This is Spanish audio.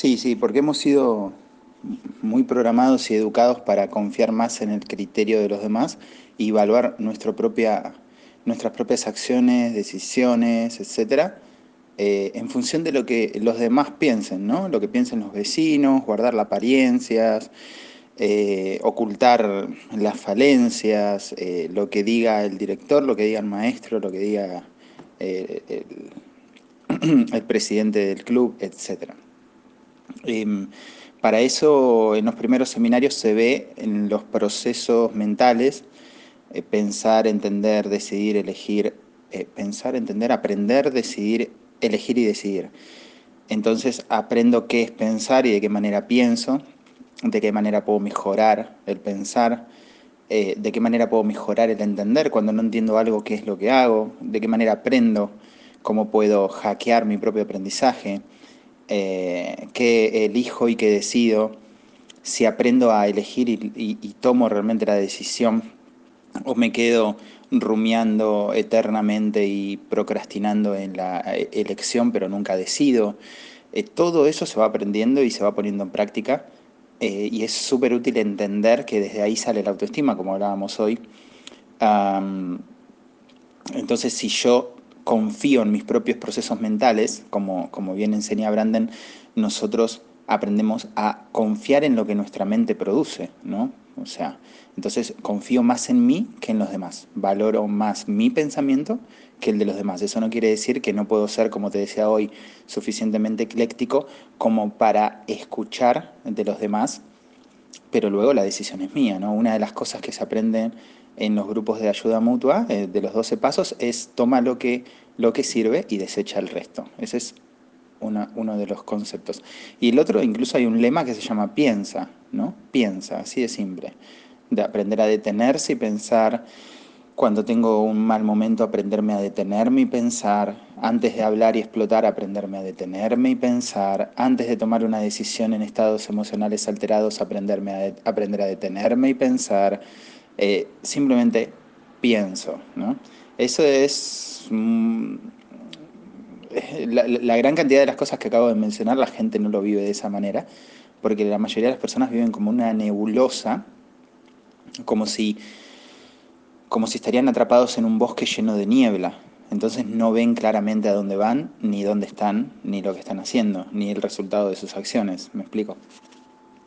Sí, sí, porque hemos sido muy programados y educados para confiar más en el criterio de los demás y evaluar nuestra propia, nuestras propias acciones, decisiones, etcétera, eh, en función de lo que los demás piensen, ¿no? Lo que piensen los vecinos, guardar las apariencias, eh, ocultar las falencias, eh, lo que diga el director, lo que diga el maestro, lo que diga el, el presidente del club, etcétera. Em, para eso, en los primeros seminarios se ve en los procesos mentales, eh, pensar, entender, decidir, elegir, eh, pensar, entender, aprender, decidir, elegir y decidir. Entonces aprendo qué es pensar y de qué manera pienso, de qué manera puedo mejorar el pensar, eh, de qué manera puedo mejorar el entender cuando no entiendo algo, qué es lo que hago, de qué manera aprendo, cómo puedo hackear mi propio aprendizaje, eh, qué elijo y qué decido, si aprendo a elegir y, tomo realmente la decisión o me quedo rumiando eternamente y procrastinando en la eh, elección pero nunca decido. Eh, todo eso se va aprendiendo y se va poniendo en práctica y es súper útil entender que desde ahí sale la autoestima, como hablábamos hoy. entonces, si yo confío en mis propios procesos mentales, como, como bien enseña Branden, nosotros aprendemos a confiar en lo que nuestra mente produce, ¿no? O sea, entonces confío más en mí que en los demás, valoro más mi pensamiento que el de los demás. Eso no quiere decir que no puedo ser, como te decía hoy, suficientemente ecléctico como para escuchar de los demás, pero luego la decisión es mía, ¿no? Una de las cosas que se aprenden en los grupos de ayuda mutua, eh, de los 12 pasos, es toma lo que, lo que sirve y desecha el resto. Ese es uno de los conceptos. Y el otro, incluso hay un lema que se llama piensa, ¿no? Piensa, así de simple. De aprender a detenerse y pensar, cuando tengo un mal momento, aprenderme a detenerme y pensar, antes de hablar y explotar, aprenderme a detenerme y pensar, antes de tomar una decisión en estados emocionales alterados, aprenderme a aprender a detenerme y pensar, eh, simplemente pienso. ¿no? Eso es... Mm, la, gran cantidad de las cosas que acabo de mencionar, la gente no lo vive de esa manera, porque la mayoría de las personas viven como una nebulosa, como si, como si estarían atrapados en un bosque lleno de niebla. Entonces no ven claramente a dónde van, ni dónde están, ni lo que están haciendo, ni el resultado de sus acciones. ¿Me explico?